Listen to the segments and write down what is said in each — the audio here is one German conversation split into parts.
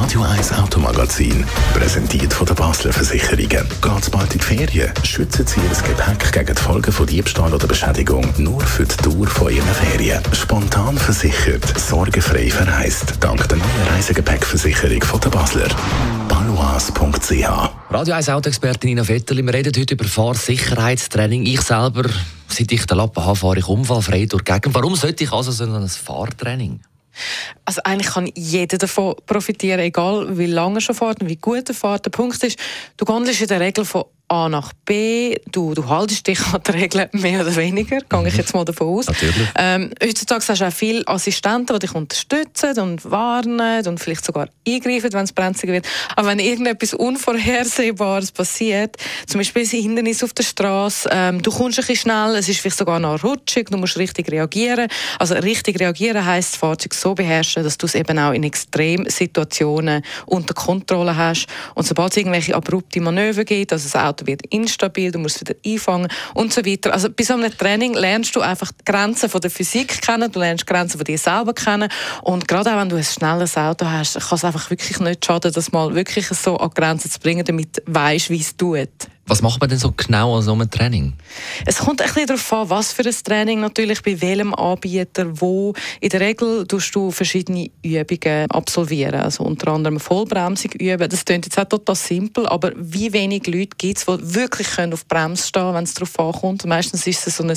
Radio 1 Automagazin, präsentiert von der Basler Versicherungen. Geht bald in die Ferien? Schützen Sie Ihr Gepäck gegen die Folgen von Diebstahl oder Beschädigung nur für die Dauer von Ihren Ferien. Spontan versichert, sorgenfrei verreist. Dank der neuen Reisegepäckversicherung von der Basler. balois.ch Radio 1 Autoexpertin Nina Vetterli, wir reden heute über Fahrsicherheitstraining. Ich selber, seit ich den Lappen habe, fahre ich unfallfrei durch die Gegend. Warum sollte ich also so ein Fahrtraining? Also eigentlich kann jeder davon profitieren, egal wie lange er schon fährt und wie gut er fährt. Der Punkt ist, du gondelst in der Regel von A nach B. Du, du haltest dich an die Regeln mehr oder weniger, gehe ich mhm. jetzt mal davon aus. Natürlich. Ähm, heutzutage hast du auch viele Assistenten, die dich unterstützen und warnen und vielleicht sogar eingreifen, wenn es brenzlig wird. Aber wenn irgendetwas Unvorhersehbares passiert, zum Beispiel ein Hindernis auf der Straße, ähm, du kommst ein bisschen schnell, es ist vielleicht sogar noch rutschig, du musst richtig reagieren. Also richtig reagieren heisst, das Fahrzeug so beherrschen, dass du es eben auch in Extremsituationen unter Kontrolle hast. Und sobald es irgendwelche abrupte Manöver gibt, also das Auto Auto wird instabil, du musst wieder einfangen und so weiter. Also bei so einem Training lernst du einfach die Grenzen von der Physik kennen, du lernst die Grenzen von dir selber kennen und gerade auch wenn du ein schnelles Auto hast, kann es einfach wirklich nicht schaden, das mal wirklich so an Grenzen zu bringen, damit du weißt, wie es tut. Was macht man denn so genau an so einem Training? Es kommt ein bisschen darauf an, was für ein Training natürlich, bei welchem Anbieter, wo. In der Regel tust du verschiedene Übungen absolvieren, also unter anderem Vollbremsung üben. Das klingt jetzt auch total simpel, aber wie wenig Leute gibt es, die wirklich können auf Bremse stehen wenn es darauf ankommt. Meistens ist es so ein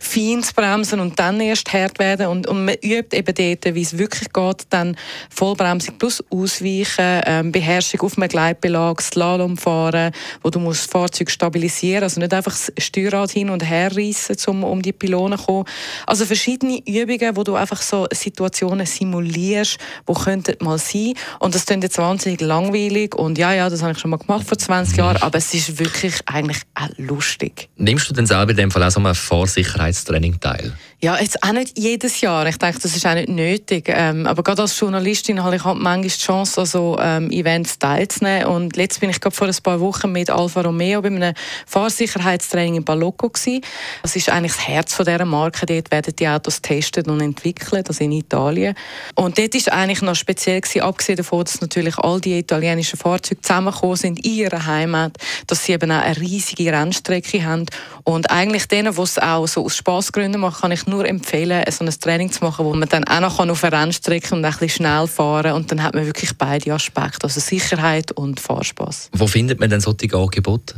feines Bremsen und dann erst hart werden und, und man übt eben dort, wie es wirklich geht, dann Vollbremsung plus Ausweichen, ähm, Beherrschung auf einem Gleitbelag, Slalom fahren, wo du musst Fahrzeug stabilisieren, also nicht einfach das Steuerrad hin und her reissen, um, um die Pylonen zu kommen. Also verschiedene Übungen, wo du einfach so Situationen simulierst, die könnten mal sein. Und das klingt jetzt wahnsinnig langweilig und ja, ja, das habe ich schon mal gemacht vor 20 Jahren, aber es ist wirklich eigentlich auch lustig. Nimmst du denn selber in dem Fall auch so ein Fahrsicherheitstraining teil? Ja, jetzt auch nicht jedes Jahr. Ich denke, das ist auch nicht nötig. Ähm, aber gerade als Journalistin habe ich halt manchmal die Chance, also ähm, Events teilzunehmen. Und letztes bin ich gerade vor ein paar Wochen mit Alfa Romeo bei einem Fahrsicherheitstraining in Balocco gewesen. Das ist eigentlich das Herz von dieser Marke. Dort werden die Autos getestet und entwickelt, also in Italien. Und dort ist eigentlich noch speziell gewesen, abgesehen davon, dass natürlich all die italienischen Fahrzeuge zusammengekommen sind in ihrer Heimat, dass sie eben auch eine riesige Rennstrecke haben. Und eigentlich denen, die es auch so aus Spaßgründen machen, kann ich nur empfehlen, so ein Training zu machen, wo man dann auch noch auf eine Rennstrecke und ein bisschen schnell fahren und dann hat man wirklich beide Aspekte, also Sicherheit und Fahrspaß. Wo findet man denn solche Angebote?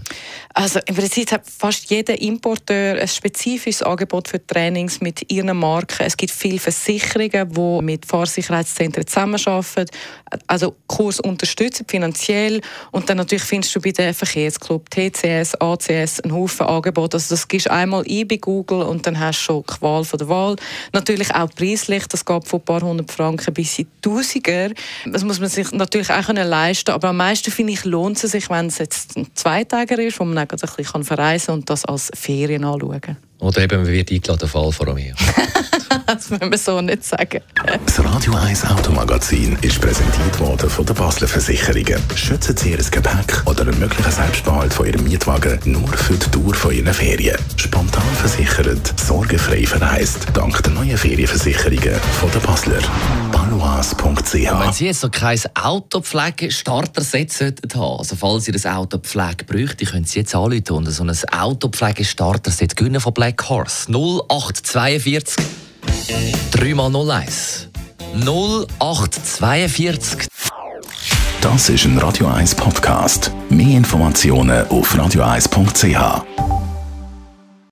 Also im Prinzip hat fast jeder Importeur ein spezifisches Angebot für Trainings mit ihren Marken. Es gibt viele Versicherungen, die mit Fahrsicherheitszentren zusammenarbeiten, also Kurs unterstützen finanziell und dann natürlich findest du bei den Verkehrsclub TCS, ACS einen Haufen Angebote. Also das gibst einmal ein bei Google und dann hast du schon Qual von der Wahl. Natürlich auch preislich, das geht von ein paar hundert Franken bis in Tausiger. Das muss man sich natürlich auch leisten aber am meisten finde ich, lohnt es sich, wenn es jetzt ein Zweitager ist, wo man ein bisschen verreisen kann und das als Ferien anschauen kann. Oder eben, man wird eingeladen, Fall vor mir. das müssen wir so nicht sagen. Das Radio 1 Automagazin ist präsentiert worden von der Basler Versicherungen. Schützen Sie Ihr Gepäck oder einen möglichen Selbstbehalt von Ihrem Mietwagen nur für die Dauer von Ihren Ferien. Spontan versichert, sorgenfrei verreist. Dank der neuen Ferienversicherungen von der Basler. Balois.ch Wenn Sie jetzt so kein Autopflegestarter-Set haben, also falls ihr ein Autopflege bräuchte, können Sie jetzt anrufen und so ein Autopflegestarter-Set gewinnen von Black Horse. 0842 3x01 0842 Das ist ein Radio 1 Podcast. Mehr Informationen auf radio1.ch.